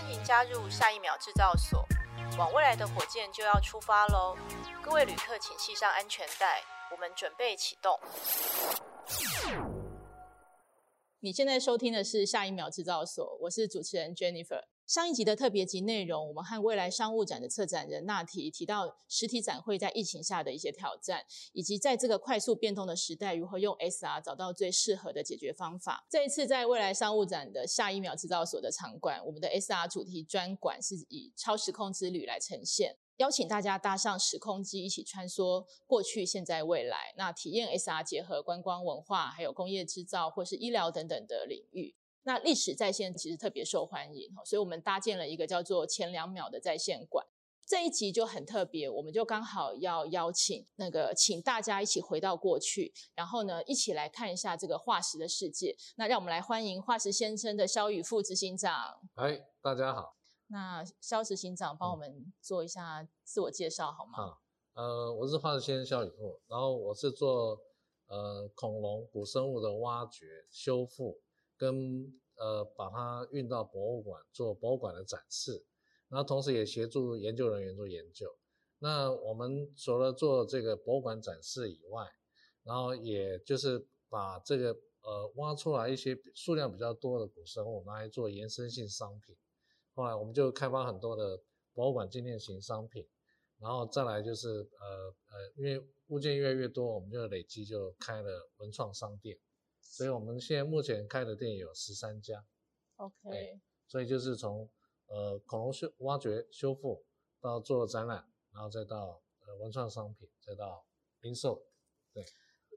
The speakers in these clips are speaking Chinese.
欢迎加入下一秒制造所，往未来的火箭就要出发喽！各位旅客，请系上安全带，我们准备启动。你现在收听的是下一秒制造所，我是主持人 Jennifer。上一集的特别集内容，我们和未来商务展的策展人娜提提到实体展会在疫情下的一些挑战，以及在这个快速变动的时代，如何用 SR 找到最适合的解决方法。这一次在未来商务展的下一秒制造所的场馆，我们的 SR 主题专馆是以超时空之旅来呈现，邀请大家搭上时空机，一起穿梭过去、现在、未来，那体验 SR 结合观光、文化，还有工业制造或是医疗等等的领域。那历史再现其实特别受欢迎，所以我们搭建了一个叫做“前两秒”的在线馆。这一集就很特别，我们就刚好要邀请那个，请大家一起回到过去，然后呢，一起来看一下这个化石的世界。那让我们来欢迎化石先生的肖宇富执行长。哎，大家好。那肖执行长帮我们做一下自我介绍好吗？好，呃，我是化石先生肖宇富，然后我是做呃恐龙古生物的挖掘修复。跟呃把它运到博物馆做博物馆的展示，然后同时也协助研究人员做研究。那我们除了做这个博物馆展示以外，然后也就是把这个呃挖出来一些数量比较多的古生物拿来做延伸性商品。后来我们就开发很多的博物馆纪念型商品，然后再来就是呃呃因为物件越来越多，我们就累积就开了文创商店。所以我们现在目前开的店有十三家，OK，所以就是从呃恐龙修挖掘修复到做展览，然后再到呃文创商品，再到零售，对。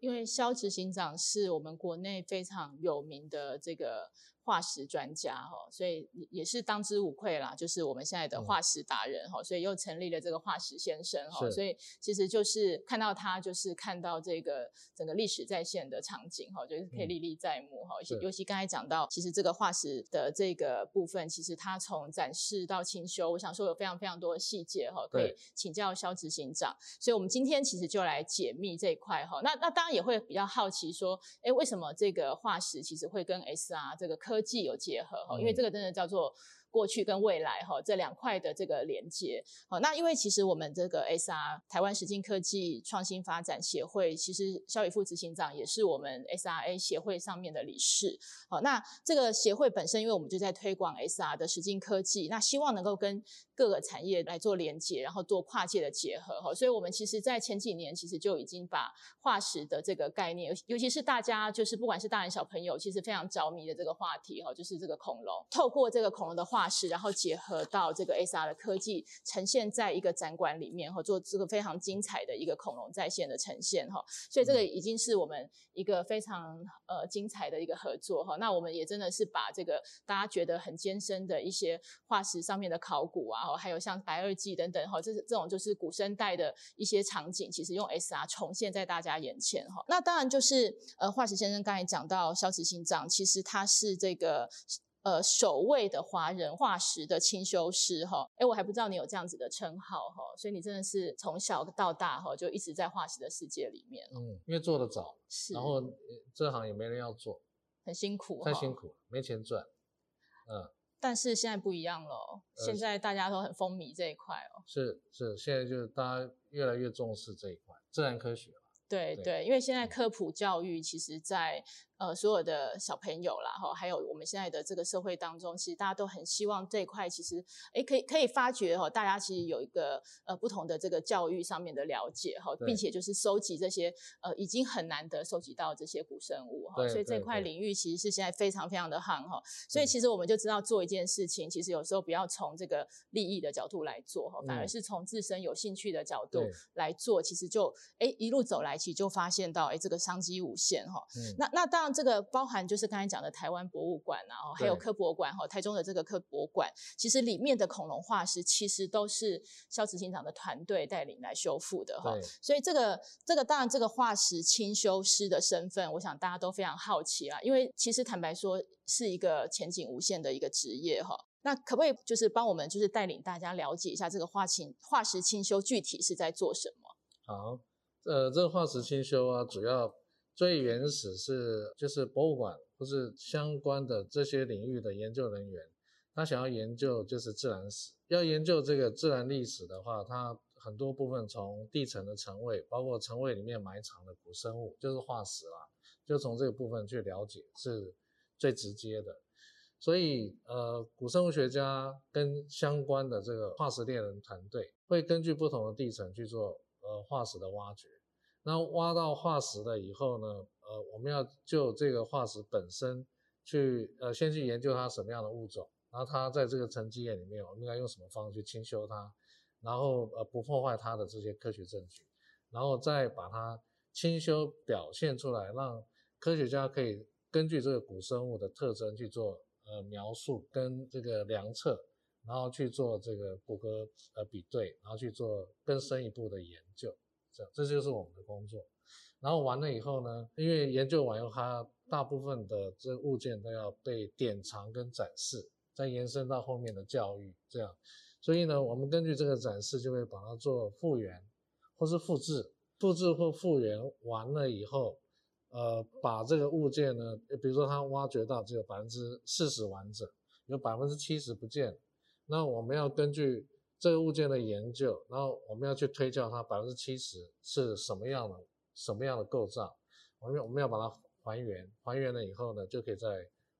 因为肖执行长是我们国内非常有名的这个化石专家哈，所以也是当之无愧啦，就是我们现在的化石达人哈，所以又成立了这个化石先生哈，所以其实就是看到他，就是看到这个整个历史再现的场景哈，就是可以历历在目哈，尤其刚才讲到，其实这个化石的这个部分，其实它从展示到清修，我想说有非常非常多的细节哈，可以请教肖执行长，所以我们今天其实就来解密这一块哈，那那当然。也会比较好奇说，哎，为什么这个化石其实会跟 SR 这个科技有结合？哈，因为这个真的叫做。过去跟未来哈，这两块的这个连接，好，那因为其实我们这个 SR 台湾实境科技创新发展协会，其实萧宇富执行长也是我们 SRA 协会上面的理事，好，那这个协会本身，因为我们就在推广 SR 的实境科技，那希望能够跟各个产业来做连接，然后做跨界的结合哈，所以我们其实在前几年其实就已经把化石的这个概念，尤其是大家就是不管是大人小朋友，其实非常着迷的这个话题哈，就是这个恐龙，透过这个恐龙的化。化石，然后结合到这个 SR 的科技，呈现在一个展馆里面，哈，做这个非常精彩的一个恐龙在线的呈现，哈，所以这个已经是我们一个非常呃精彩的一个合作，哈。那我们也真的是把这个大家觉得很艰深的一些化石上面的考古啊，还有像白垩纪等等，哈，这是这种就是古生代的一些场景，其实用 SR 重现在大家眼前，哈。那当然就是呃，化石先生刚才讲到消磁心脏，其实它是这个。呃，首位的华人化石的清修师哈，诶，我还不知道你有这样子的称号哈，所以你真的是从小到大哈就一直在化石的世界里面。嗯，因为做得早，是，然后这行也没人要做，很辛苦，太辛苦了，没钱赚。嗯，但是现在不一样了，现在大家都很风靡这一块哦。是是，现在就是大家越来越重视这一块自然科学。对对，对，因为现在科普教育其实在，在呃所有的小朋友啦哈，还有我们现在的这个社会当中，其实大家都很希望这一块，其实哎可以可以发觉哈，大家其实有一个呃不同的这个教育上面的了解哈，并且就是收集这些呃已经很难得收集到这些古生物哈，所以这块领域其实是现在非常非常的夯哈，所以其实我们就知道做一件事情，其实有时候不要从这个利益的角度来做哈，反而是从自身有兴趣的角度来做，其实就哎一路走来。其实就发现到，哎，这个商机无限哈。嗯。那那当然，这个包含就是刚才讲的台湾博物馆啊，还有科博馆哈，台中的这个科博馆，其实里面的恐龙化石其实都是肖执行长的团队带领来修复的哈。所以这个这个当然这个化石清修师的身份，我想大家都非常好奇啊，因为其实坦白说是一个前景无限的一个职业哈。那可不可以就是帮我们就是带领大家了解一下这个化清化石清修具体是在做什么？好。呃，这个化石清修啊，主要最原始是就是博物馆或是相关的这些领域的研究人员，他想要研究就是自然史，要研究这个自然历史的话，他很多部分从地层的层位，包括层位里面埋藏的古生物，就是化石啦，就从这个部分去了解是最直接的。所以，呃，古生物学家跟相关的这个化石猎人团队会根据不同的地层去做呃化石的挖掘。那挖到化石了以后呢，呃，我们要就这个化石本身去呃先去研究它什么样的物种。然后它在这个沉积岩里面，我们应该用什么方式去清修它，然后呃不破坏它的这些科学证据，然后再把它清修表现出来，让科学家可以根据这个古生物的特征去做呃描述跟这个量测，然后去做这个骨骼呃比对，然后去做更深一步的研究，这样这就是我们的工作。然后完了以后呢，因为研究完以后，它大部分的这个物件都要被典藏跟展示。再延伸到后面的教育，这样，所以呢，我们根据这个展示，就会把它做复原，或是复制，复制或复原完了以后，呃，把这个物件呢，比如说它挖掘到只有百分之四十完整，有百分之七十不见，那我们要根据这个物件的研究，然后我们要去推敲它百分之七十是什么样的，什么样的构造，我们我们要把它还原，还原了以后呢，就可以在。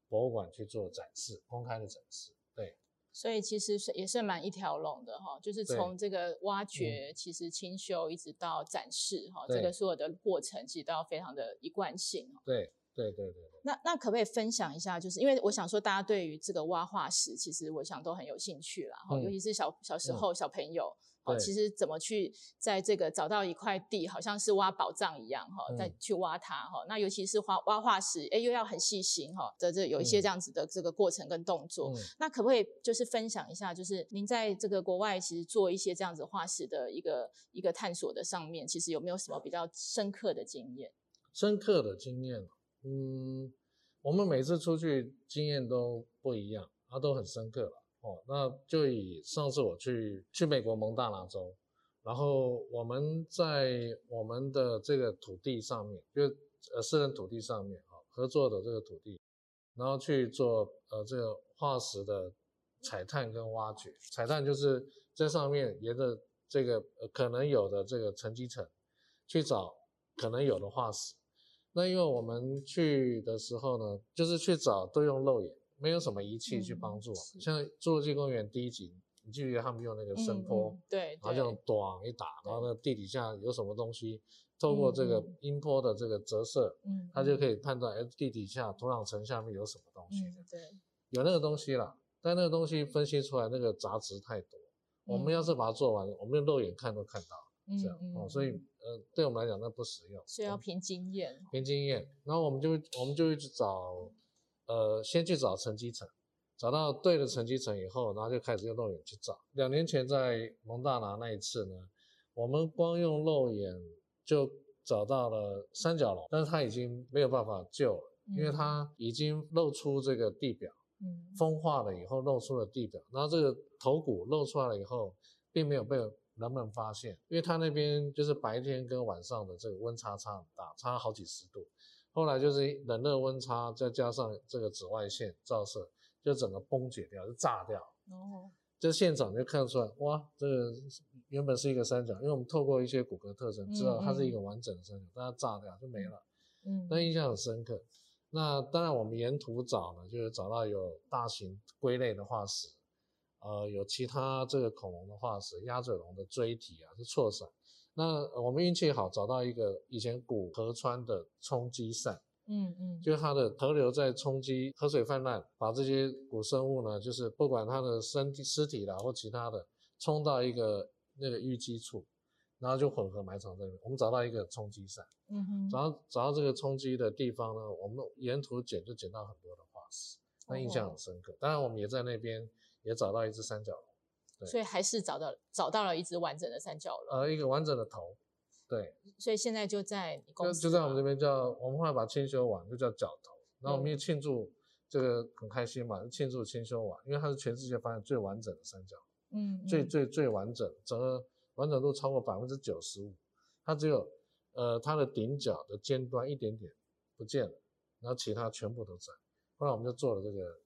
博物馆去做展示，公开的展示，对，所以其实是也是蛮一条龙的哈，就是从这个挖掘，其实清修一直到展示哈，这个所有的过程其实都要非常的一贯性。对，对，对，对，那那可不可以分享一下？就是因为我想说，大家对于这个挖化石，其实我想都很有兴趣啦，哈、嗯，尤其是小小时候小朋友。嗯哦，其实怎么去在这个找到一块地，好像是挖宝藏一样哈，再去挖它哈。那尤其是挖挖化石，哎，又要很细心哈，这这有一些这样子的这个过程跟动作。那可不可以就是分享一下，就是您在这个国外其实做一些这样子化石的一个一个探索的上面，其实有没有什么比较深刻的经验？深刻的经验，嗯，我们每次出去经验都不一样，啊都很深刻了。哦，那就以上次我去去美国蒙大拿州，然后我们在我们的这个土地上面，就呃私人土地上面啊，合作的这个土地，然后去做呃这个化石的采探跟挖掘。采探就是在上面沿着这个呃可能有的这个沉积层去找可能有的化石。那因为我们去的时候呢，就是去找都用肉眼。没有什么仪器去帮助我们，嗯、像侏罗纪公园第一集，你记不记得他们用那个声波，嗯嗯、对，对，然后这样咣一打，然后那地底下有什么东西，透过这个音波的这个折射，嗯，它就可以判断，哎，地底下土壤层下面有什么东西，嗯、对，有那个东西了，但那个东西分析出来那个杂质太多，嗯、我们要是把它做完，我们用肉眼看都看到，嗯、这样、嗯、哦，所以呃，对我们来讲那不实用，所以要凭经验，凭经验，然后我们就我们就一直找。呃，先去找沉积层，找到对的沉积层以后，然后就开始用肉眼去找。两年前在蒙大拿那一次呢，我们光用肉眼就找到了三角龙，但是它已经没有办法救了，因为它已经露出这个地表，嗯，风化了以后露出了地表，然后这个头骨露出来了以后，并没有被人们发现，因为它那边就是白天跟晚上的这个温差差很大，差好几十度。后来就是冷热温差，再加上这个紫外线照射，就整个崩解掉，就炸掉。哦，这现场就看出来，哇，这个原本是一个三角，因为我们透过一些骨骼特征知道它是一个完整的三角，但它炸掉就没了。嗯，那印象很深刻。那当然我们沿途找呢，就是找到有大型龟类的化石，呃，有其他这个恐龙的化石，鸭嘴龙的锥体啊，是错散。那我们运气好，找到一个以前古河川的冲积扇，嗯嗯，就是它的河流在冲击，河水泛滥，把这些古生物呢，就是不管它的身体尸体啦或其他的，冲到一个那个淤积处，然后就混合埋藏在里面。我们找到一个冲积扇，嗯哼，找到找到这个冲击的地方呢，我们沿途捡就捡到很多的化石，那印象很深刻。当然，我们也在那边也找到一只三角龙。对所以还是找到找到了一只完整的三角龙，呃，一个完整的头，对。所以现在就在你公司就，就在我们这边叫，我们后来把清修完，就叫角头。然后我们也庆祝这个很开心嘛，庆祝清修完，因为它是全世界发现最完整的三角龙，嗯，最最最完整，整个完整度超过百分之九十五，它只有呃它的顶角的尖端一点点不见了，然后其他全部都在。后来我们就做了这个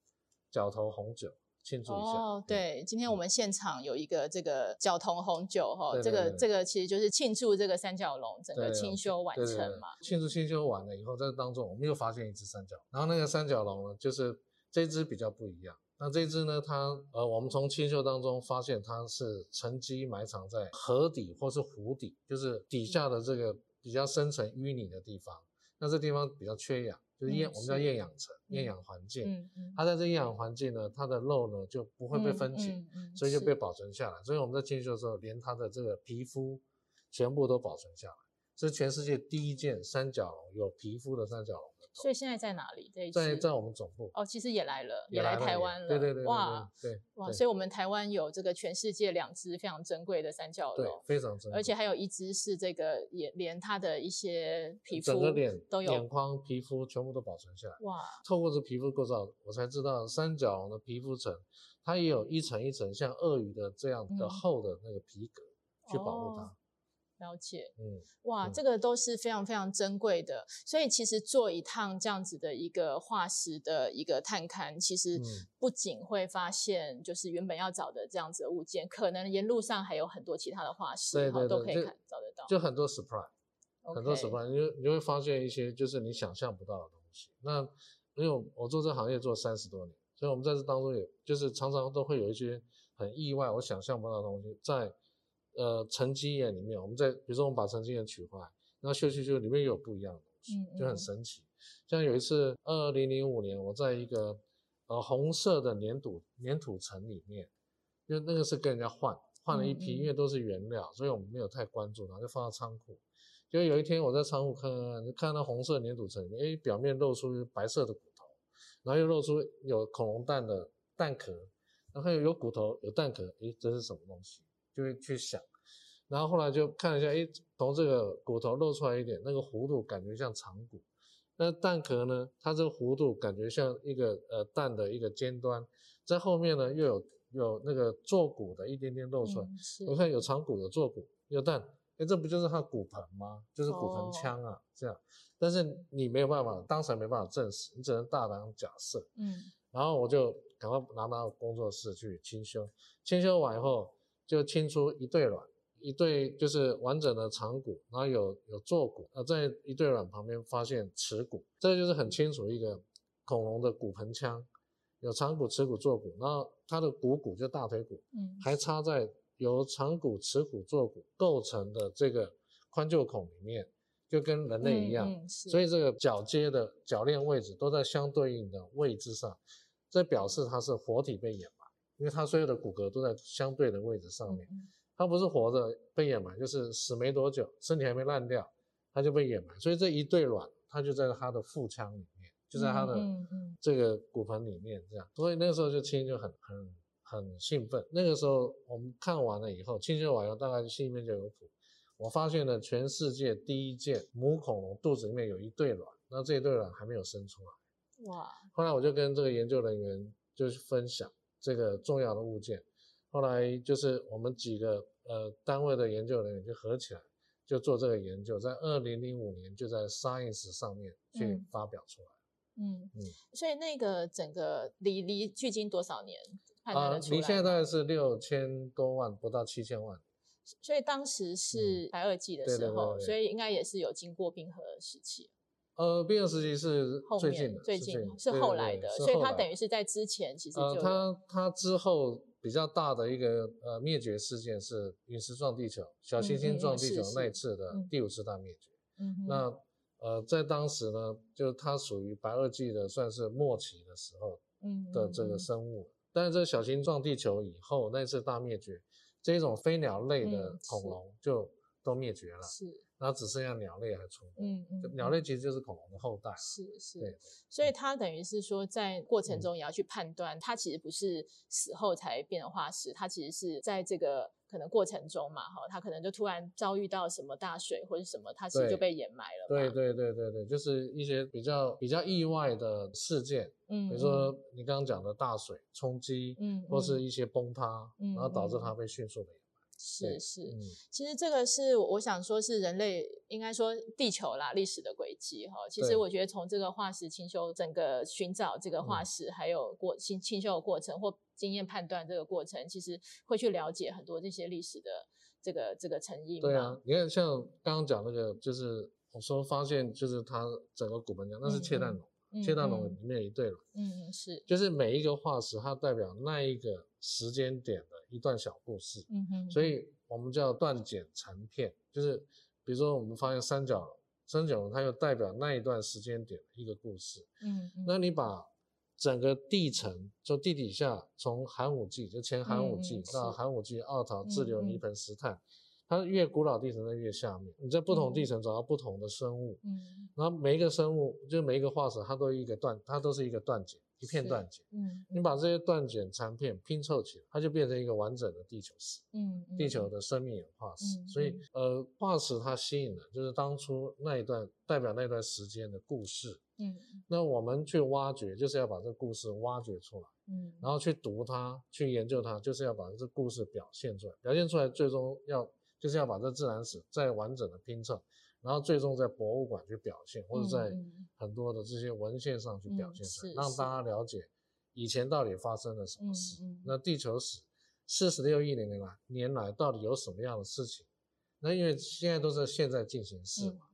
角头红酒。庆祝一下。哦，对，今天我们现场有一个这个角铜红酒哈，这个这个其实就是庆祝这个三角龙整个清修完成嘛。庆祝清修完了以后，在当中我们又发现一只三角龙，然后那个三角龙呢，就是这只比较不一样。那这只呢，它呃，我们从清修当中发现它是沉积埋藏在河底或是湖底，就是底下的这个比较深层淤泥的地方。那这地方比较缺氧。就是厌，我们叫厌氧层、厌氧环境。嗯嗯。它在这厌氧环境呢，它的肉呢就不会被分解，所以就被保存下来。所以我们在进修的时候，连它的这个皮肤全部都保存下来。这是全世界第一件三角龙有皮肤的三角龙。所以现在在哪里？这在在我们总部哦，其实也来了，也来台湾了。对对对，哇，对哇，所以我们台湾有这个全世界两只非常珍贵的三角龙，对，非常珍贵，而且还有一只是这个也连它的一些皮肤，整个脸都有，眼眶、皮肤全部都保存下来。哇，透过这皮肤构造，我才知道三角龙的皮肤层，它也有一层一层像鳄鱼的这样的厚的那个皮革去保护它。哦了解，嗯，哇，嗯、这个都是非常非常珍贵的，所以其实做一趟这样子的一个化石的一个探勘，其实不仅会发现就是原本要找的这样子的物件，可能沿路上还有很多其他的化石，对对对，都可以看找得到，就很多 surprise，Okay 很多 surprise，你就你会发现一些就是你想象不到的东西。那因为我做这行业做三十多年，所以我们在这当中也就是常常都会有一些很意外，我想象不到的东西在。呃，沉积岩里面，我们在比如说我们把沉积岩取回来，然后修修修，里面又有不一样的东西，嗯嗯就很神奇。像有一次，二零零五年，我在一个呃红色的粘土粘土层里面，因为那个是跟人家换换了一批，因为都是原料，所以我们没有太关注，然后就放到仓库。就有一天我在仓库看看，就看到红色粘土层里面，哎，表面露出白色的骨头，然后又露出有恐龙蛋的蛋壳，然后又有骨头有蛋壳，哎，这是什么东西？就会去想，然后后来就看了一下，诶，从这个骨头露出来一点，那个弧度感觉像长骨，那蛋壳呢，它这个弧度感觉像一个呃蛋的一个尖端，在后面呢又有有那个坐骨的一点点露出来，我、嗯、看有长骨有坐骨有蛋，哎，这不就是它骨盆吗？就是骨盆腔啊，哦、这样，但是你没有办法，当时没办法证实，你只能大胆假设，嗯，然后我就赶快拿到工作室去清修，清修完以后。就清出一对卵，一对就是完整的长骨，然后有有坐骨，啊，在一对卵旁边发现耻骨，这个就是很清楚一个恐龙的骨盆腔，有长骨、耻骨、坐骨，然后它的股骨就大腿骨，嗯，还插在由长骨、耻骨、坐骨构成的这个髋臼孔里面，就跟人类一样，嗯嗯、所以这个脚接的脚链位置都在相对应的位置上，这表示它是活体被掩。因为它所有的骨骼都在相对的位置上面，它不是活着被掩埋，就是死没多久，身体还没烂掉，它就被掩埋。所以这一对卵，它就在它的腹腔里面，就在它的这个骨盆里面，这样。所以那个时候就青就很很很兴奋。那个时候我们看完了以后，清修完了，大概心里面就有谱。我发现了全世界第一件母恐龙肚子里面有一对卵，那这一对卵还没有生出来。哇！后来我就跟这个研究人员就是分享。这个重要的物件，后来就是我们几个呃单位的研究人员就合起来，就做这个研究，在二零零五年就在 Science 上面去发表出来。嗯嗯，嗯所以那个整个离离距今多少年？啊，离现在大概是六千多万，不到七千万。所以当时是白垩纪的时候，所以应该也是有经过冰河时期。呃，冰河时期是最近的，最近是后来的，所以它等于是在之前其实就。呃，它它之后比较大的一个呃灭绝事件是陨石撞地球，小行星撞地球那一次的第五次大灭绝。嗯哼。那呃，在当时呢，就是它属于白垩纪的算是末期的时候的这个生物，但是这个小行星撞地球以后那次大灭绝，这一种飞鸟类的恐龙就都灭绝了。是。然后只剩下鸟类还存活，嗯嗯，鸟类其实就是恐龙的后代，是是，对，所以它等于是说，在过程中也要去判断，它其实不是死后才变成化石，它其实是在这个可能过程中嘛，哈，它可能就突然遭遇到什么大水或者什么，它其实就被掩埋了。对对对对对，就是一些比较比较意外的事件，嗯，比如说你刚刚讲的大水冲击，嗯，或是一些崩塌，嗯，然后导致它被迅速的掩埋。是是、嗯，其实这个是我想说，是人类应该说地球啦历史的轨迹哈。其实我觉得从这个化石清修整个寻找这个化石，还有过清清修的过程或经验判断这个过程，其实会去了解很多这些历史的这个这个成因。对啊，你看像刚刚讲那个，就是我说发现就是它整个骨盆腔，那是窃蛋龙。嗯切蛋龙里面有一对了，嗯，是，就是每一个化石，它代表那一个时间点的一段小故事，嗯哼，所以我们叫断简残片，就是比如说我们发现三角龙，三角龙它又代表那一段时间点的一个故事，嗯，那你把整个地层，就地底下，从寒武纪就前寒武纪到寒武纪奥陶志留泥盆石炭。它越古老地层在越下面，你在不同地层找到不同的生物，嗯，然后每一个生物，就每一个化石，它都一个断，它都是一个断简，一片断简，嗯，你把这些断简残片拼凑起来，它就变成一个完整的地球史，嗯，地球的生命演化史。嗯，所以，呃，化石它吸引的就是当初那一段代表那段时间的故事，嗯，那我们去挖掘，就是要把这个故事挖掘出来，嗯，然后去读它，去研究它，就是要把这个故事表现出来，表现出来，最终要。就是要把这自然史再完整的拼凑，然后最终在博物馆去表现，或者在很多的这些文献上去表现出来，让大家了解以前到底发生了什么事。那地球史四十六亿年来年来到底有什么样的事情？那因为现在都是现在进行式嘛，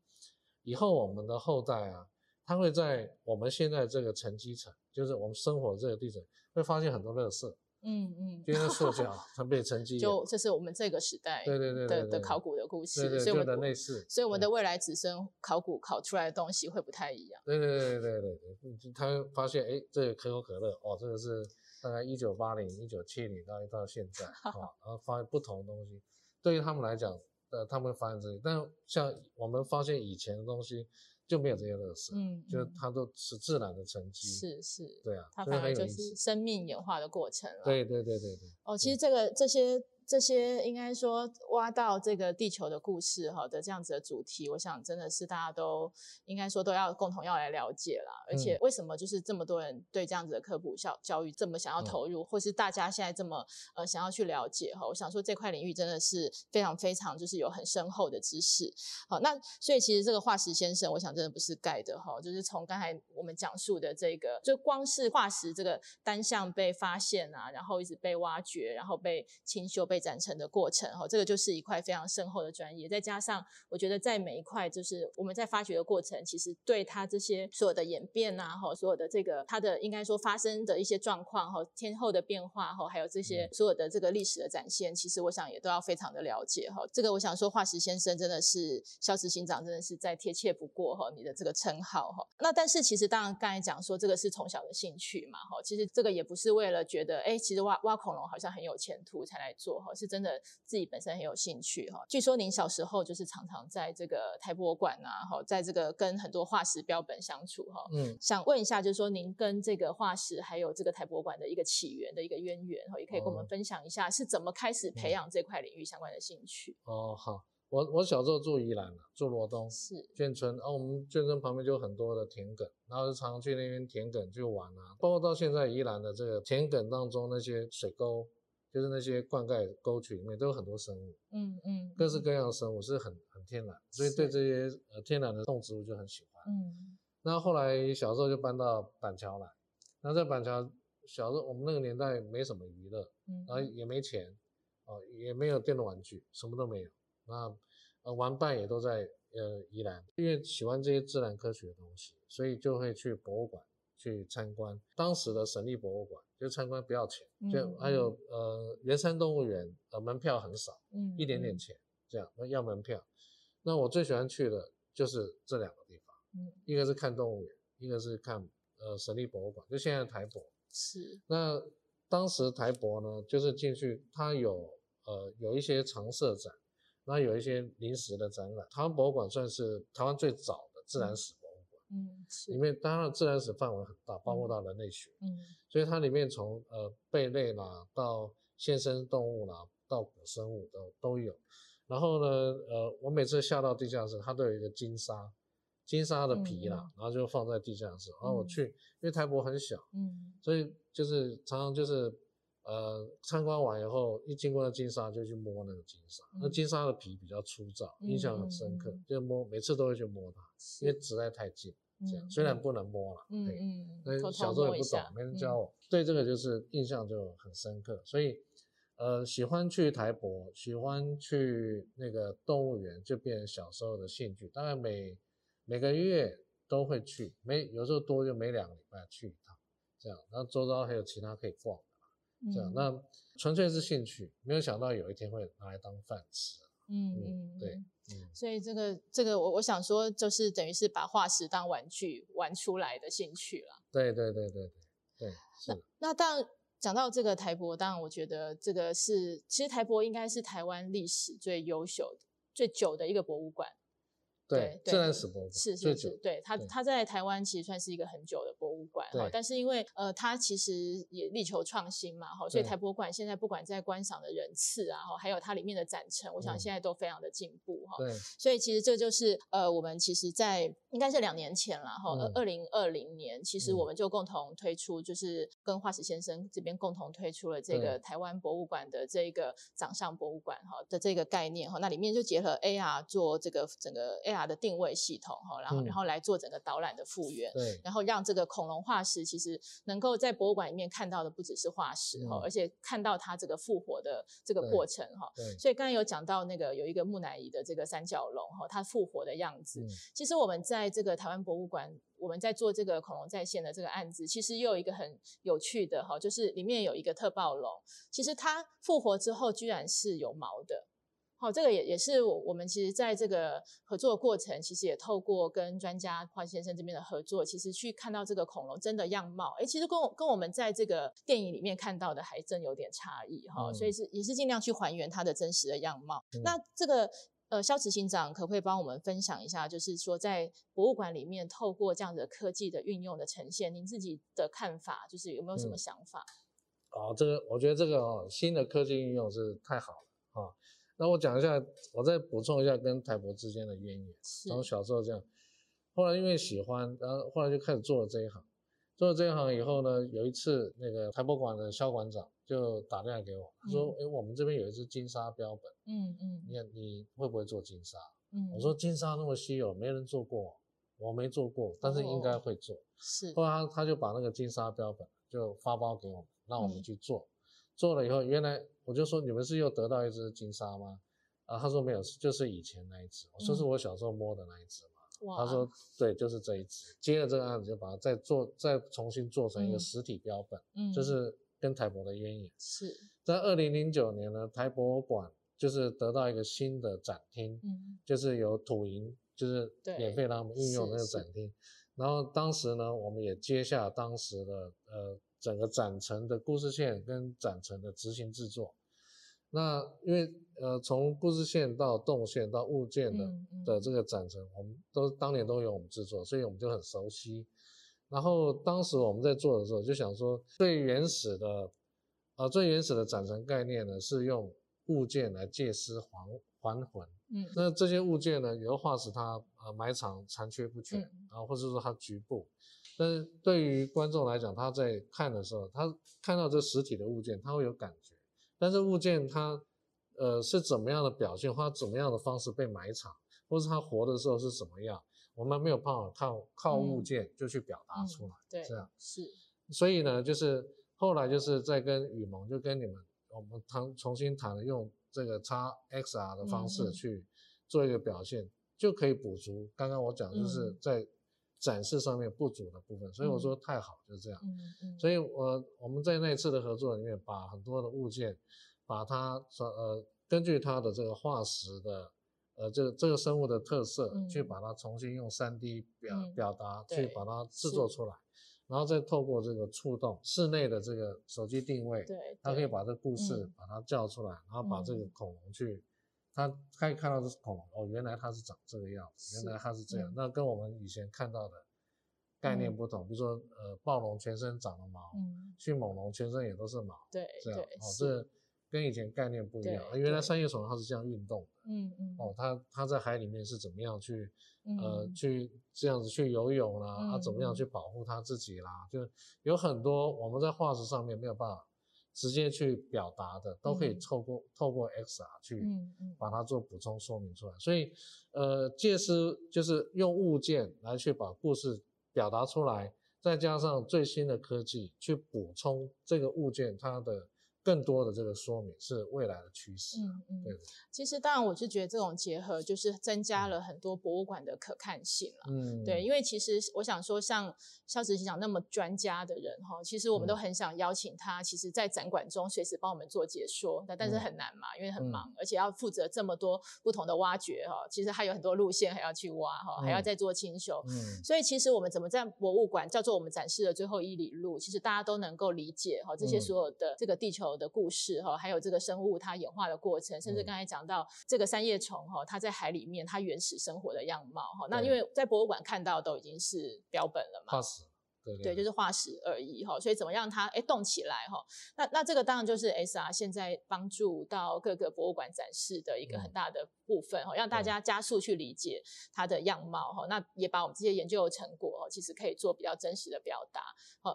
以后我们的后代啊，他会在我们现在这个沉积层，就是我们生活的这个地层，会发现很多垃圾。嗯嗯，因为塑胶它被沉积，就这是我们这个时代对对对的的考古的故事，对对对，所以我们的类似，所以我们的未来子孙考古考出来的东西会不太一样。对对对对对对，他发现哎，这个可口可乐哦，这个是大概一九八零、一九七零到到现在啊，然后发现不同的东西，对于他们来讲，呃，他们会发现这些，但像我们发现以前的东西。就没有这些垃圾，嗯，就是它都是自然的沉积，是是，对啊，它反而就是生命演化的过程了，对对对对对。哦，其实这个这些。这些应该说挖到这个地球的故事哈的这样子的主题，我想真的是大家都应该说都要共同要来了解啦。而且为什么就是这么多人对这样子的科普教教育这么想要投入，或是大家现在这么呃想要去了解哈？我想说这块领域真的是非常非常就是有很深厚的知识。好，那所以其实这个化石先生，我想真的不是盖的哈，就是从刚才我们讲述的这个，就光是化石这个单项被发现啊，然后一直被挖掘，然后被清修。被展成的过程哈，这个就是一块非常深厚的专业。再加上，我觉得在每一块，就是我们在发掘的过程，其实对它这些所有的演变呐，哈，所有的这个它的应该说发生的一些状况哈，天后的变化哈，还有这些所有的这个历史的展现，其实我想也都要非常的了解哈。这个我想说，化石先生真的是肖执行长，真的是再贴切不过哈，你的这个称号哈。那但是其实当然刚才讲说，这个是从小的兴趣嘛哈，其实这个也不是为了觉得哎，其实挖挖恐龙好像很有前途才来做。是真的自己本身很有兴趣哈。据说您小时候就是常常在这个台博馆啊，哈，在这个跟很多化石标本相处哈。嗯，想问一下，就是说您跟这个化石还有这个台博馆的一个起源的一个渊源哈，也可以跟我们分享一下是怎么开始培养这块领域相关的兴趣。哦，好，我我小时候住宜兰住罗东是眷村，啊，我们眷村旁边就有很多的田埂，然后就常常去那边田埂去玩啊，包括到现在宜兰的这个田埂当中那些水沟。就是那些灌溉沟渠里面都有很多生物，嗯嗯，各式各样的生物是很很天然，所以对这些呃天然的动植物就很喜欢。嗯，那后来小时候就搬到板桥来，那在板桥小时候我们那个年代没什么娱乐，嗯，然后也没钱，哦也没有电动玩具，什么都没有。那呃玩伴也都在呃宜兰，因为喜欢这些自然科学的东西，所以就会去博物馆去参观当时的省立博物馆。就参观不要钱，就还有、嗯、呃圆山动物园呃门票很少，嗯，一点点钱这样，要门票。那我最喜欢去的就是这两个地方，嗯，一个是看动物园，一个是看呃省立博物馆，就现在的台博。是。那当时台博呢，就是进去它有呃有一些常设展，然后有一些临时的展览。台湾博物馆算是台湾最早的自然史。嗯嗯，是。里面当然自然史范围很大，包括到人类学，嗯，所以它里面从呃贝类啦到现生动物啦到古生物都都有。然后呢，呃，我每次下到地下室，它都有一个金沙，金沙的皮啦，嗯、然后就放在地下室。然后我去，嗯、因为台博很小，嗯，所以就是常常就是呃，参观完以后，一经过那金沙就去摸那个金沙，嗯、那金沙的皮比较粗糙，印象很深刻，嗯、就摸每次都会去摸它，因为实在太近，这样、嗯、虽然不能摸了，嗯嗯，那小时候也不懂，没人教我，嗯、对这个就是印象就很深刻，所以呃，喜欢去台博，喜欢去那个动物园，就变成小时候的兴趣，大概每每个月都会去，每有时候多就每两个礼拜去一趟，这样，然后周遭还有其他可以逛的。这样，那纯粹是兴趣，没有想到有一天会拿来当饭吃。嗯嗯，对，嗯，所以这个这个我我想说，就是等于是把化石当玩具玩出来的兴趣了。对对对对对。那那当然讲到这个台博，当然我觉得这个是，其实台博应该是台湾历史最优秀的、最久的一个博物馆。对，自然史博物馆是是是，对它它在台湾其实算是一个很久的博物馆哈，但是因为呃它其实也力求创新嘛哈，所以台博馆现在不管在观赏的人次啊哈，还有它里面的展陈，我想现在都非常的进步哈。对，所以其实这就是呃我们其实在应该是两年前了哈，二零二零年，其实我们就共同推出，就是跟化石先生这边共同推出了这个台湾博物馆的这个掌上博物馆哈的这个概念哈，那里面就结合 AR 做这个整个 AR。的定位系统哈，然后然后来做整个导览的复原，对，然后让这个恐龙化石其实能够在博物馆里面看到的不只是化石哈，而且看到它这个复活的这个过程哈。对，所以刚才有讲到那个有一个木乃伊的这个三角龙哈，它复活的样子。其实我们在这个台湾博物馆，我们在做这个恐龙在线的这个案子，其实又有一个很有趣的哈，就是里面有一个特暴龙，其实它复活之后居然是有毛的。好，这个也也是我我们其实在这个合作的过程，其实也透过跟专家华先生这边的合作，其实去看到这个恐龙真的样貌，哎，其实跟我跟我们在这个电影里面看到的还真有点差异哈，嗯、所以是也是尽量去还原它的真实的样貌。嗯、那这个呃，肖执行长可不可以帮我们分享一下，就是说在博物馆里面透过这样的科技的运用的呈现，您自己的看法，就是有没有什么想法？嗯、哦，这个我觉得这个哦，新的科技运用是太好了啊。哦那我讲一下，我再补充一下跟台博之间的渊源。从小时候这样，后来因为喜欢，然后后来就开始做了这一行。做了这一行以后呢，有一次那个台博馆的肖馆长就打电话给我，他说：“哎、嗯欸，我们这边有一只金沙标本，嗯嗯，你你会不会做金沙？”嗯，我说：“金沙那么稀有，没人做过，我没做过，但是应该会做。”是。后来他他就把那个金沙标本就发包给我们，让我们去做。嗯做了以后，原来我就说，你们是又得到一只金沙吗？啊，他说没有，就是以前那一只。我说是我小时候摸的那一只嘛。哇。他说对，就是这一只。接了这个案子，就把它再做，再重新做成一个实体标本。嗯。就是跟台博的渊源。是。在二零零九年呢，台博馆就是得到一个新的展厅，嗯，就是有土银，就是免费让他们运用那个展厅。然后当时呢，我们也接下当时的呃。整个展陈的故事线跟展陈的执行制作，那因为呃从故事线到动线到物件的、嗯嗯、的这个展陈，我们都当年都有我们制作，所以我们就很熟悉。然后当时我们在做的时候就想说，最原始的啊、呃、最原始的展陈概念呢是用物件来借尸还还魂。嗯，那这些物件呢，有的化石它呃埋藏残缺不全，嗯、然后或者说它局部。但是对于观众来讲，他在看的时候，他看到这实体的物件，他会有感觉。但是物件它，呃，是怎么样的表现，或者怎么样的方式被埋藏，或是它活的时候是怎么样，我们没有办法靠靠物件就去表达出来。嗯嗯、对，这样是。所以呢，就是后来就是在跟雨萌，就跟你们，我们谈重新谈了，用这个 XR 的方式去做一个表现，嗯、就可以补足刚刚我讲，就是在。嗯展示上面不足的部分，所以我说太好，嗯、就是这样。嗯嗯、所以我我们在那次的合作里面，把很多的物件，把它说呃，根据它的这个化石的呃这个这个生物的特色，嗯、去把它重新用 3D 表、嗯、表达，去把它制作出来，然后再透过这个触动室内的这个手机定位，对，它可以把这个故事把它叫出来，嗯、然后把这个恐龙去。他可以看到这是恐龙哦，原来它是长这个样子，原来它是这样。那跟我们以前看到的概念不同，比如说呃，暴龙全身长了毛，迅猛龙全身也都是毛，对，这样哦，这跟以前概念不一样。原来三叶虫它是这样运动的，嗯嗯，哦，它它在海里面是怎么样去呃去这样子去游泳啦，它怎么样去保护它自己啦，就有很多我们在化石上面没有办法直接去表达的，都可以透过、嗯、透过 XR 去把它做补充说明出来。嗯嗯、所以，呃，借尸就是用物件来去把故事表达出来，再加上最新的科技去补充这个物件它的。更多的这个说明是未来的趋势。嗯嗯，对。其实当然，我是觉得这种结合就是增加了很多博物馆的可看性了。嗯，对，因为其实我想说，像肖执行长那么专家的人哈，其实我们都很想邀请他，其实在展馆中随时帮我们做解说。那但是很难嘛，因为很忙，而且要负责这么多不同的挖掘哈。其实还有很多路线还要去挖哈，还要再做清修。嗯。所以其实我们怎么在博物馆叫做我们展示的最后一里路，其实大家都能够理解哈，这些所有的这个地球的故事哈，还有这个生物它演化的过程，甚至刚才讲到这个三叶虫哈，它在海里面它原始生活的样貌哈。那因为在博物馆看到都已经是标本了嘛，化石，对对，对，就是化石而已哈。所以怎么样它哎动起来哈？那那这个当然就是 SR 现在帮助到各个博物馆展示的一个很大的部分哈，让大家加速去理解它的样貌哈。那也把我们这些研究的成果其实可以做比较真实的表达，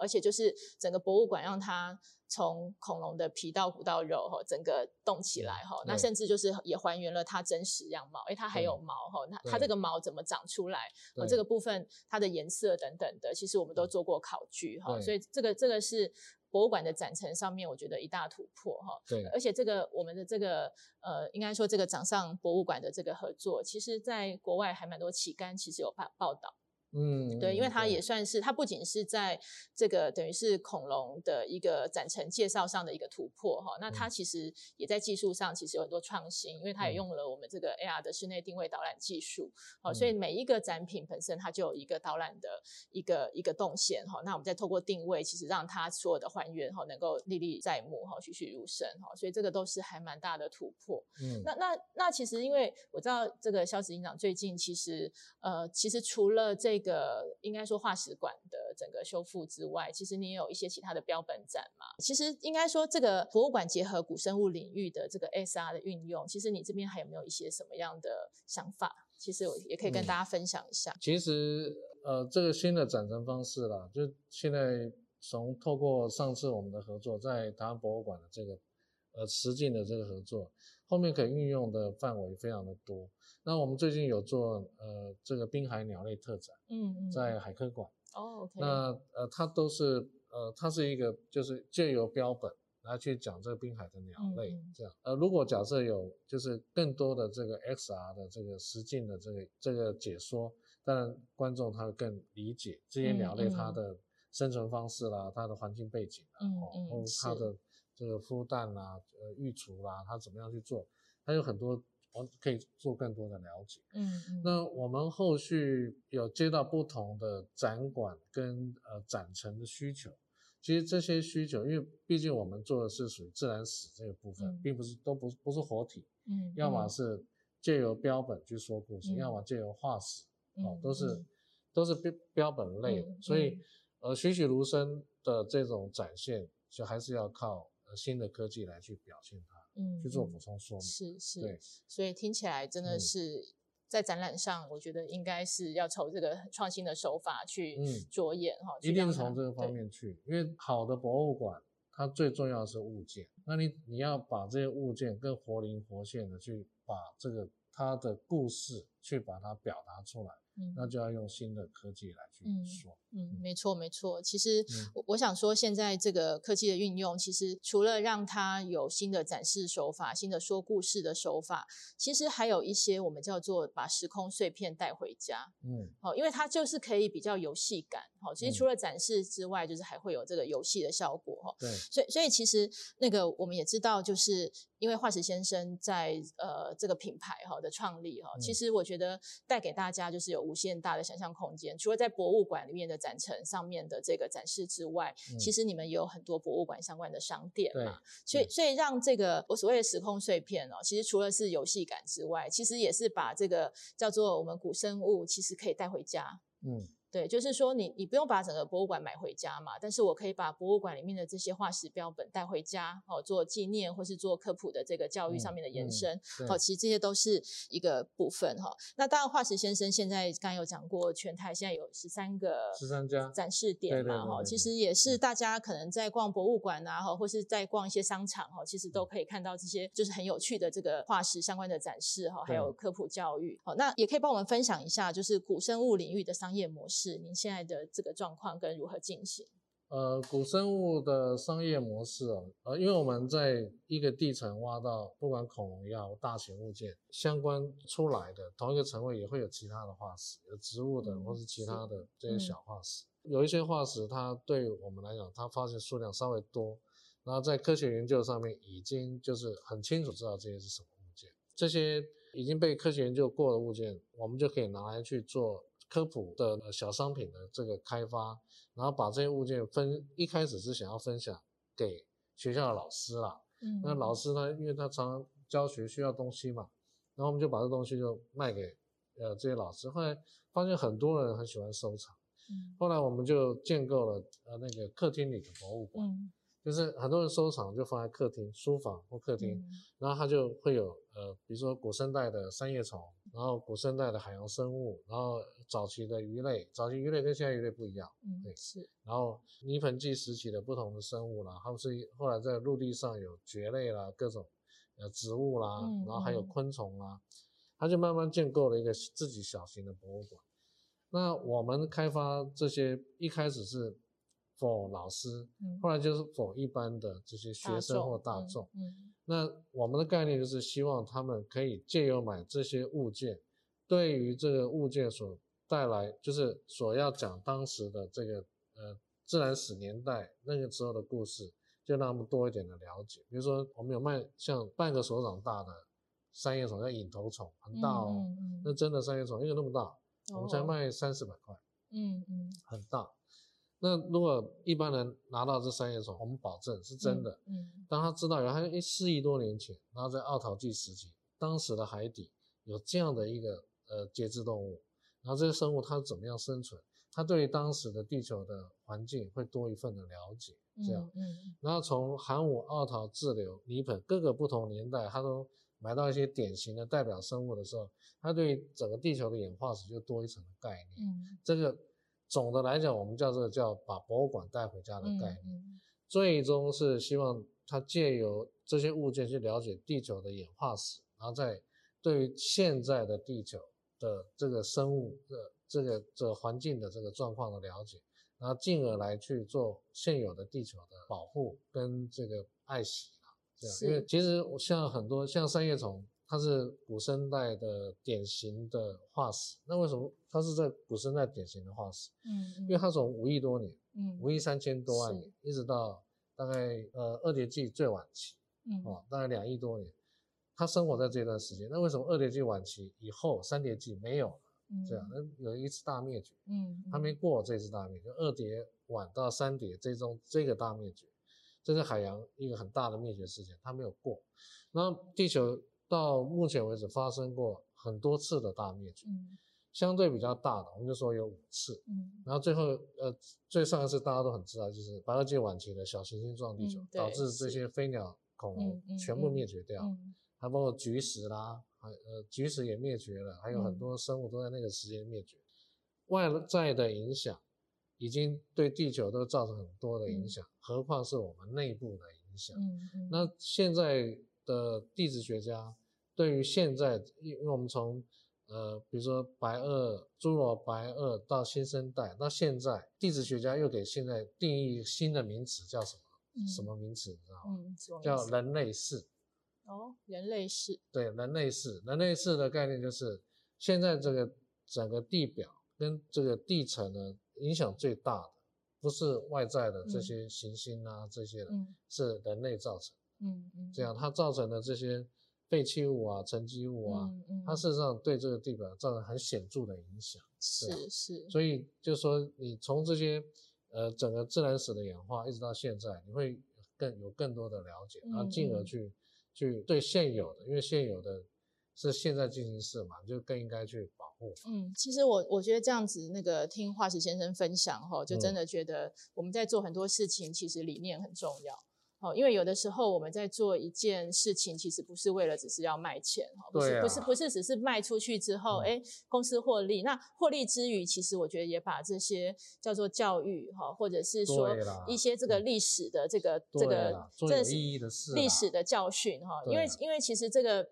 而且就是整个博物馆让它。从恐龙的皮到骨到肉哈，整个动起来哈，那甚至就是也还原了它真实样貌，哎，它还有毛哈，那它这个毛怎么长出来？这个部分它的颜色等等的，其实我们都做过考据哈，所以这个这个是博物馆的展陈上面，我觉得一大突破哈。对，而且这个我们的这个呃，应该说这个掌上博物馆的这个合作，其实在国外还蛮多期刊其实有报报道。嗯，对，因为它也算是，它不仅是在这个等于是恐龙的一个展陈介绍上的一个突破哈，那它其实也在技术上其实有很多创新，因为它也用了我们这个 AR 的室内定位导览技术，好，所以每一个展品本身它就有一个导览的一个一个动线哈，那我们再透过定位，其实让它所有的还原哈能够历历在目哈，栩栩如生哈，所以这个都是还蛮大的突破。嗯，那那那其实因为我知道这个肖执行长最近其实呃其实除了这个这个应该说化石馆的整个修复之外，其实你也有一些其他的标本展嘛。其实应该说，这个博物馆结合古生物领域的这个 SR 的运用，其实你这边还有没有一些什么样的想法？其实我也可以跟大家分享一下。嗯、其实呃，这个新的展陈方式啦，就现在从透过上次我们的合作，在台湾博物馆的这个呃实境的这个合作，后面可以运用的范围非常的多。那我们最近有做呃这个滨海鸟类特展，嗯嗯，在海科馆哦那呃它都是呃它是一个就是借由标本来去讲这个滨海的鸟类、嗯、这样，呃如果假设有就是更多的这个 XR 的这个实境的这个这个解说，当然观众他会更理解这些鸟类它的生存方式啦，嗯、它的环境背景啦，嗯嗯，它的这个孵蛋啦、呃育雏啦，它怎么样去做，它有很多。我可以做更多的了解。嗯嗯。那我们后续有接到不同的展馆跟呃展陈的需求，其实这些需求，因为毕竟我们做的是属于自然史这个部分，嗯、并不是都不不是活体。嗯。要么是借由标本去说故事，嗯、要么借由化石，嗯、哦，都是、嗯、都是标标本类的，嗯、所以呃栩栩如生的这种展现，就还是要靠呃新的科技来去表现它。嗯，去做补充说明，是是，对，所以听起来真的是在展览上，我觉得应该是要从这个创新的手法去着眼哈，一定从这个方面去，因为好的博物馆，它最重要的是物件，那你你要把这些物件更活灵活现的去把这个它的故事去把它表达出来。嗯，那就要用新的科技来去说。嗯，嗯，没错没错。其实我我想说，现在这个科技的运用，其实除了让它有新的展示手法、新的说故事的手法，其实还有一些我们叫做把时空碎片带回家。嗯，好，因为它就是可以比较游戏感。好，其实除了展示之外，就是还会有这个游戏的效果。哈，对。所以所以其实那个我们也知道，就是因为化石先生在呃这个品牌哈的创立哈，其实我觉得带给大家就是有。无限大的想象空间，除了在博物馆里面的展陈上面的这个展示之外，嗯、其实你们也有很多博物馆相关的商店嘛，所以所以让这个我所谓的时空碎片哦，其实除了是游戏感之外，其实也是把这个叫做我们古生物，其实可以带回家。嗯，对，就是说你你不用把整个博物馆买回家嘛，但是我可以把博物馆里面的这些化石标本带回家，哦，做纪念或是做科普的这个教育上面的延伸，嗯嗯、哦，其实这些都是一个部分哈、哦。那当然，化石先生现在刚刚有讲过，全台现在有十三个十三家展示点嘛，哈，其实也是大家可能在逛博物馆啊，哈，或是在逛一些商场哈，其实都可以看到这些就是很有趣的这个化石相关的展示哈，还有科普教育。好，那也可以帮我们分享一下，就是古生物领域的商业模式。是您现在的这个状况跟如何进行？呃，古生物的商业模式啊，呃，因为我们在一个地层挖到，不管恐龙也好，大型物件相关出来的同一个层位也会有其他的化石，有植物的或是其他的这些小化石。嗯、有一些化石，它对我们来讲，它发现数量稍微多，然后在科学研究上面已经就是很清楚知道这些是什么物件，这些已经被科学研究过的物件，我们就可以拿来去做。科普的小商品的这个开发，然后把这些物件分，一开始是想要分享给学校的老师啦。嗯，那老师呢，因为他常常教学需要东西嘛，然后我们就把这东西就卖给呃这些老师。后来发现很多人很喜欢收藏，嗯，后来我们就建构了呃那个客厅里的博物馆。嗯就是很多人收藏就放在客厅、书房或客厅，嗯、然后它就会有呃，比如说古生代的三叶虫，然后古生代的海洋生物，然后早期的鱼类，早期鱼类跟现在鱼类不一样，嗯，对，是。然后泥盆纪时期的不同的生物啦，它们是后来在陆地上有蕨类啦，各种呃植物啦，嗯、然后还有昆虫啦，它就慢慢建构了一个自己小型的博物馆。那我们开发这些一开始是。for 老师，后来就是 for 一般的这些学生或大众。嗯，嗯，那我们的概念就是希望他们可以借由买这些物件，对于这个物件所带来，就是所要讲当时的这个呃自然史年代那个时候的故事，就让他们多一点的了解。比如说，我们有卖像半个手掌大的三叶虫，叫隐头虫，很大哦，嗯嗯，那真的三叶虫，因为那么大，我们才卖三四百块。嗯嗯，很大。那如果一般人拿到这三叶虫，我们保证是真的。嗯，嗯，当他知道原来四亿多年前，然后在奥陶纪时期，当时的海底有这样的一个呃节肢动物，然后这些生物它怎么样生存，它对于当时的地球的环境会多一份的了解。这样，嗯，嗯，然后从寒武、奥陶、志留、泥盆各个不同年代，他都买到一些典型的代表生物的时候，他对于整个地球的演化史就多一层的概念。嗯，这个。总的来讲，我们叫这个叫把博物馆带回家的概念，嗯、最终是希望他借由这些物件去了解地球的演化史，然后再对于现在的地球的这个生物的这个这个环境的这个状况的了解，然后进而来去做现有的地球的保护跟这个爱惜啊，这样，因为其实像很多像三叶虫。它是古生代的典型的化石，那为什么它是在古生代典型的化石？嗯，嗯，因为它从五亿多年，嗯，五亿三千多万年，一直到大概呃二叠纪最晚期，嗯，哦，大概两亿多年，它生活在这段时间。那为什么二叠纪晚期以后三叠纪没有了？嗯，这样，那有一次大灭绝，嗯，它没过这次大灭绝，二叠晚到三叠这中这个大灭绝，这是海洋一个很大的灭绝事件，它没有过，然后地球。到目前为止发生过很多次的大灭绝，嗯、相对比较大的，我们就说有五次，嗯、然后最后呃最上一次大家都很知道，就是白垩纪晚期的小行星撞地球，嗯、导致这些飞鸟恐龙全部灭绝掉，还包括菊石啦，还呃菊石也灭绝了，还有很多生物都在那个时间灭绝。嗯、外在的影响已经对地球都造成很多的影响，嗯、何况是我们内部的影响？嗯嗯、那现在。的地质学家对于现在，因为我们从呃，比如说白垩、侏罗白垩到新生代到现在，地质学家又给现在定义新的名词，叫什么？嗯、什么名词？你知道吗？嗯、叫人类世。哦，人类世。对，人类世，人类世的概念就是现在这个整个地表跟这个地层呢，影响最大的，不是外在的这些行星啊、嗯、这些的，是人类造成的。嗯嗯，这样它造成的这些废弃物啊、沉积物啊，嗯嗯、它事实上对这个地表造成很显著的影响。是是，所以就是说，你从这些呃整个自然史的演化一直到现在，你会更有更多的了解，然后进而去、嗯、去对现有的，因为现有的是现在进行式嘛，就更应该去保护。嗯，其实我我觉得这样子，那个听化石先生分享哈，就真的觉得我们在做很多事情，其实理念很重要。哦，因为有的时候我们在做一件事情，其实不是为了只是要卖钱，哈不是、啊、不是不是只是卖出去之后，哎、嗯，公司获利。那获利之余，其实我觉得也把这些叫做教育哈，或者是说一些这个历史的这个这个做有意义的事，历史的教训哈，因为因为其实这个。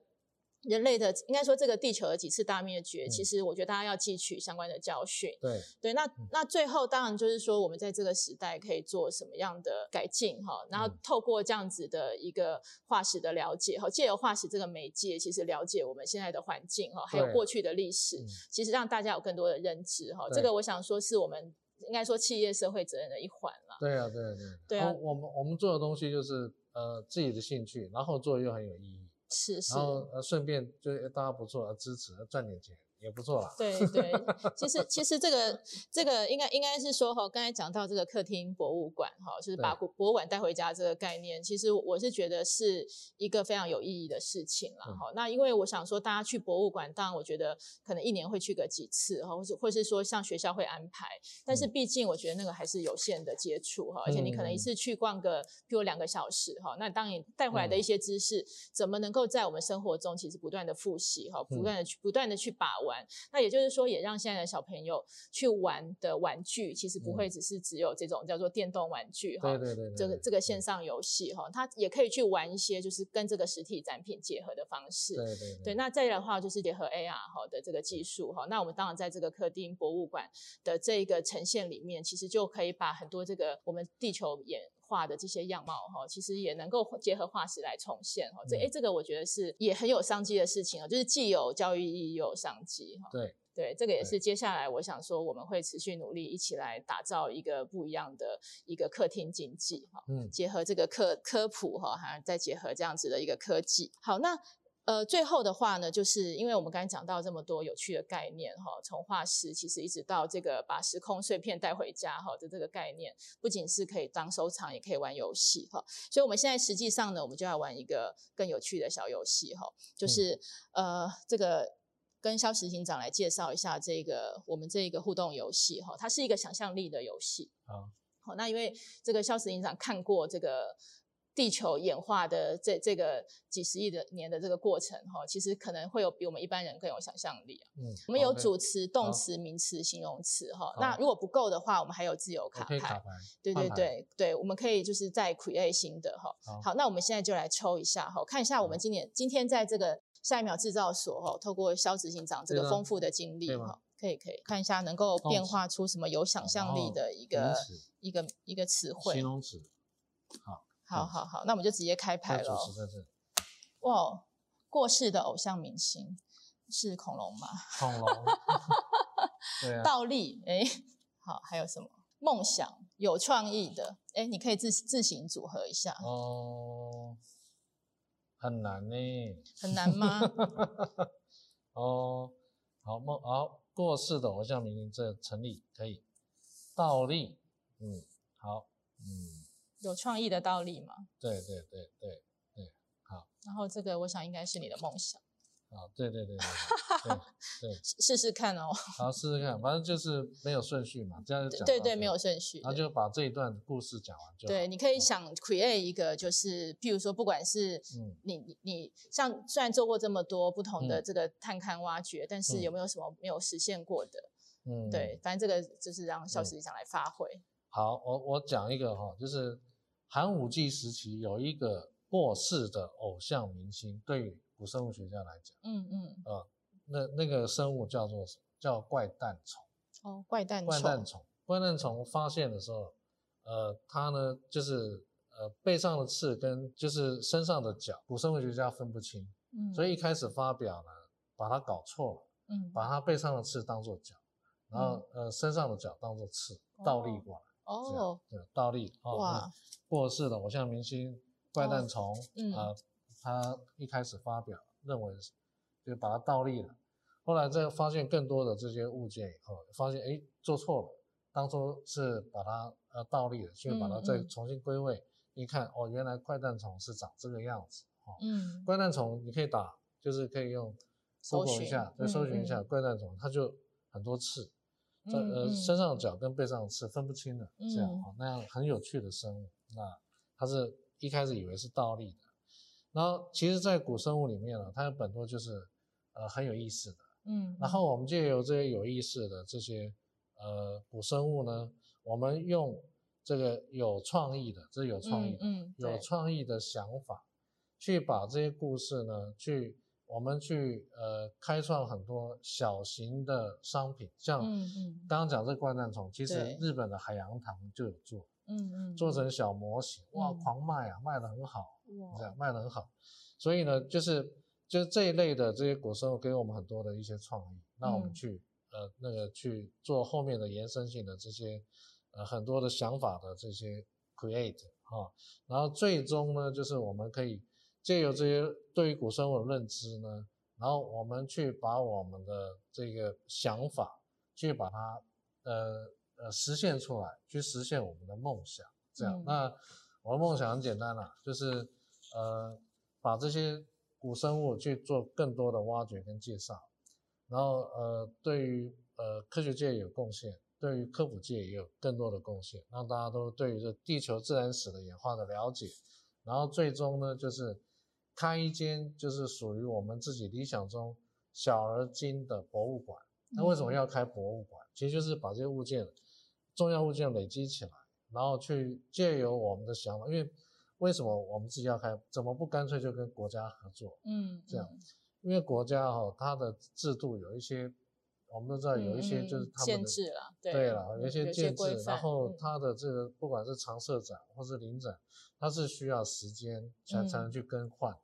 人类的应该说，这个地球的几次大灭绝，嗯、其实我觉得大家要汲取相关的教训。对对，那那最后当然就是说，我们在这个时代可以做什么样的改进哈？然后透过这样子的一个化石的了解哈，借由化石这个媒介，其实了解我们现在的环境哈，还有过去的历史，其实让大家有更多的认知哈。这个我想说是我们应该说企业社会责任的一环了。对啊，对啊，对啊。对啊，我们我们做的东西就是呃自己的兴趣，然后做又很有意义。是是，然后呃，顺便就大家不错，支持赚点钱。也不错啦。对对，其实其实这个这个应该应该是说哈，刚才讲到这个客厅博物馆哈，就是把博物馆带回家这个概念，其实我是觉得是一个非常有意义的事情了哈。那因为我想说，大家去博物馆，当然我觉得可能一年会去个几次哈，或是或是说像学校会安排，但是毕竟我觉得那个还是有限的接触哈，而且你可能一次去逛个比如两个小时哈，那当你带回来的一些知识，怎么能够在我们生活中其实不断的复习哈，不断的去不断的去把玩。那也就是说，也让现在的小朋友去玩的玩具，其实不会只是只有这种叫做电动玩具哈，对对对，这个这个线上游戏哈，他也可以去玩一些就是跟这个实体展品结合的方式，对对对，对。那再来的话就是结合 AR 哈的这个技术哈，那我们当然在这个客厅博物馆的这个呈现里面，其实就可以把很多这个我们地球演化的这些样貌哈，其实也能够结合化石来重现哈。这哎，这个我觉得是也很有商机的事情啊，就是既有教育意义又有商机哈。对对，这个也是接下来我想说我们会持续努力，一起来打造一个不一样的一个客厅经济哈。嗯，结合这个科科普哈，还再结合这样子的一个科技。好，那。呃，最后的话呢，就是因为我们刚才讲到这么多有趣的概念哈，从化石其实一直到这个把时空碎片带回家哈的这个概念，不仅是可以当收藏，也可以玩游戏哈。所以我们现在实际上呢，我们就要玩一个更有趣的小游戏哈，就是、嗯、呃，这个跟肖执行长来介绍一下这个我们这一个互动游戏哈，它是一个想象力的游戏。好，好，那因为这个肖执行长看过这个。地球演化的这这个几十亿的年的这个过程哈，其实可能会有比我们一般人更有想象力。嗯，我们有主词、动词、名词、形容词哈。那如果不够的话，我们还有自由卡牌。卡牌。对对对对，我们可以就是再 create 新的哈。好，那我们现在就来抽一下哈，看一下我们今年今天在这个下一秒制造所哈，透过肖执行长这个丰富的经历哈，可以可以看一下能够变化出什么有想象力的一个一个一个词汇。形容词。好。好好好，那我们就直接开牌了。哇，过世的偶像明星是恐龙吗？恐龙。对啊。倒立，哎，好，还有什么？梦想，有创意的，哎，你可以自自行组合一下。哦，很难呢。很难吗？哦，好梦，好过世的偶像明星，这成立可以。倒立，嗯，好，嗯。有创意的道理吗？对对对对对，好。然后这个我想应该是你的梦想。好，对对对对对 对，试试看哦。好，试试看，反正就是没有顺序嘛，这样就讲。对对，没有顺序。然后就把这一段故事讲完就好。对，你可以想 create 一个，就是譬如说，不管是你你你，像虽然做过这么多不同的这个探勘挖掘，但是有没有什么没有实现过的？嗯，对，反正这个就是让萧执行长来发挥。好，我我讲一个哈，就是。寒武纪时期有一个过世的偶像明星，对于古生物学家来讲，嗯嗯，呃，那那个生物叫做什么？叫怪诞虫。哦，怪诞虫。怪诞虫。怪诞虫发现的时候，呃，它呢就是呃背上的刺跟就是身上的角，古生物学家分不清，嗯，所以一开始发表呢，把它搞错了，嗯，把它背上的刺当做角，然后呃身上的角当做刺，倒立过来。哦，对，倒立哦，哇，过世的偶像明星怪诞虫啊，他一开始发表认为是，就把它倒立了，后来再发现更多的这些物件以后，发现哎做错了，当初是把它呃倒立了，所以把它再重新归位，一看哦，原来怪诞虫是长这个样子，哦，嗯，怪诞虫你可以打，就是可以用搜索一下，再搜寻一下怪诞虫，它就很多刺，在呃身上的脚跟背上的刺分不清的，这样那样很有趣的生物。那它是一开始以为是倒立的，然后其实，在古生物里面呢，它有很多就是呃很有意思的。嗯，然后我们借由这些有意思的这些呃古生物呢，我们用这个有创意的，这是有创意的，嗯，嗯有创意的想法，去把这些故事呢，去我们去呃开创很多小型的商品，像刚刚讲这个怪诞虫，其实日本的海洋堂就有做，嗯嗯，做成小模型，哇，狂卖啊，卖得很好，这样卖得很好，所以呢，就是。就是这一类的这些古生物给我们很多的一些创意，让我们去、嗯、呃那个去做后面的延伸性的这些呃很多的想法的这些 create 哈、哦，然后最终呢就是我们可以借由这些对于古生物的认知呢，然后我们去把我们的这个想法去把它呃呃实现出来，去实现我们的梦想，这样。嗯、那我的梦想很简单啦，就是呃把这些。古生物去做更多的挖掘跟介绍，然后呃，对于呃科学界有贡献，对于科普界也有更多的贡献，让大家都对于这地球自然史的演化的了解，然后最终呢，就是开一间就是属于我们自己理想中小而精的博物馆。那为什么要开博物馆？嗯、其实就是把这些物件、重要物件累积起来，然后去借由我们的想法，因为。为什么我们自己要开？怎么不干脆就跟国家合作？嗯，这样，因为国家哈、哦，它的制度有一些，我们都知道有一些就是他们的限制了，对了，有一些限制，然后它的这个不管是常设展或是临展，它是需要时间才才能去更换。嗯、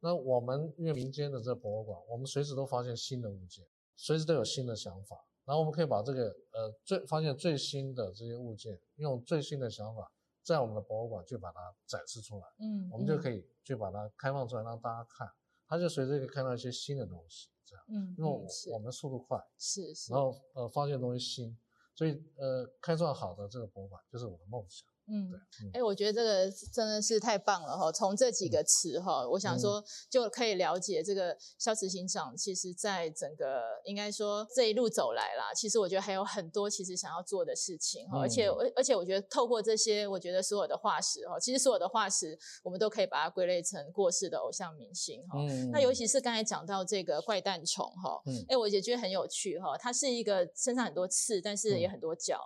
那我们因为民间的这个博物馆，我们随时都发现新的物件，随时都有新的想法，然后我们可以把这个呃最发现最新的这些物件，用最新的想法。在我们的博物馆去把它展示出来，嗯，我们就可以去把它开放出来让大家看，它就随着可以看到一些新的东西，这样，嗯，因为我，我们速度快，是是，然后呃发现东西新，所以呃开创好的这个博物馆就是我的梦想。嗯，对，哎，我觉得这个真的是太棒了哈！从这几个词哈，我想说就可以了解这个肖执行长，其实在整个应该说这一路走来啦，其实我觉得还有很多其实想要做的事情哈，而且而而且我觉得透过这些，我觉得所有的化石哈，其实所有的化石我们都可以把它归类成过世的偶像明星哈。那尤其是刚才讲到这个怪蛋虫哈，哎，我也觉得很有趣哈，它是一个身上很多刺，但是也很多角。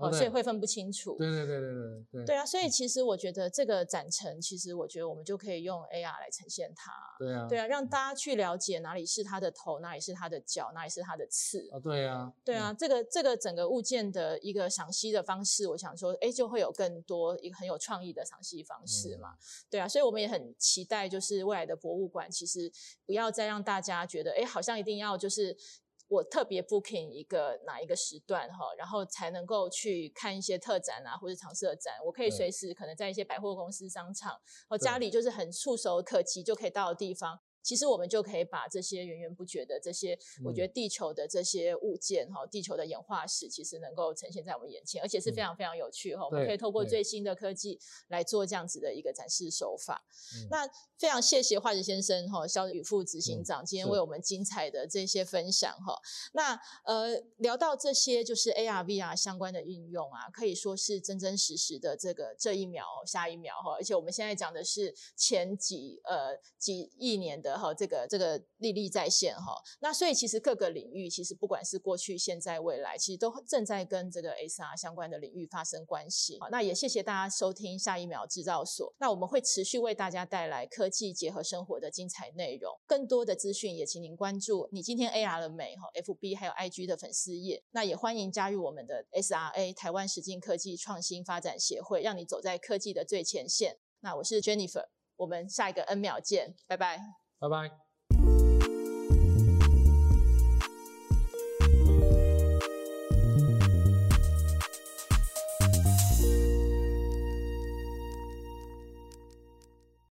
哦，所以会分不清楚。对对对对对对。对啊，所以其实我觉得这个展陈，其实我觉得我们就可以用 AR 来呈现它。对啊。对啊，让大家去了解哪里是它的头，哪里是它的脚，哪里是它的刺。哦，对啊。对啊，这个这个整个物件的一个赏析的方式，我想说，哎，就会有更多一个很有创意的赏析方式嘛。对啊，所以我们也很期待，就是未来的博物馆，其实不要再让大家觉得，哎，好像一定要就是。我特别 booking 一个哪一个时段哈，然后才能够去看一些特展啊，或者常设展。我可以随时可能在一些百货公司、商场，我家里就是很触手可及就可以到的地方。其实我们就可以把这些源源不绝的这些，我觉得地球的这些物件哈，地球的演化史，其实能够呈现在我们眼前，而且是非常非常有趣哈。我们可以透过最新的科技来做这样子的一个展示手法。那非常谢谢化石先生哈，肖宇副执行长今天为我们精彩的这些分享哈。那呃聊到这些就是 AR VR 相关的运用啊，可以说是真真实实的这个这一秒下一秒哈，而且我们现在讲的是前几呃几亿年的。哈，这个这个历历在线哈，那所以其实各个领域，其实不管是过去、现在、未来，其实都正在跟这个 SR 相关的领域发生关系。好，那也谢谢大家收听下一秒制造所。那我们会持续为大家带来科技结合生活的精彩内容。更多的资讯也请您关注你今天 AR 了没哈，FB 还有 IG 的粉丝页。那也欢迎加入我们的 SRA 台湾实境科技创新发展协会，让你走在科技的最前线。那我是 Jennifer，我们下一个 N 秒见，拜拜。拜拜。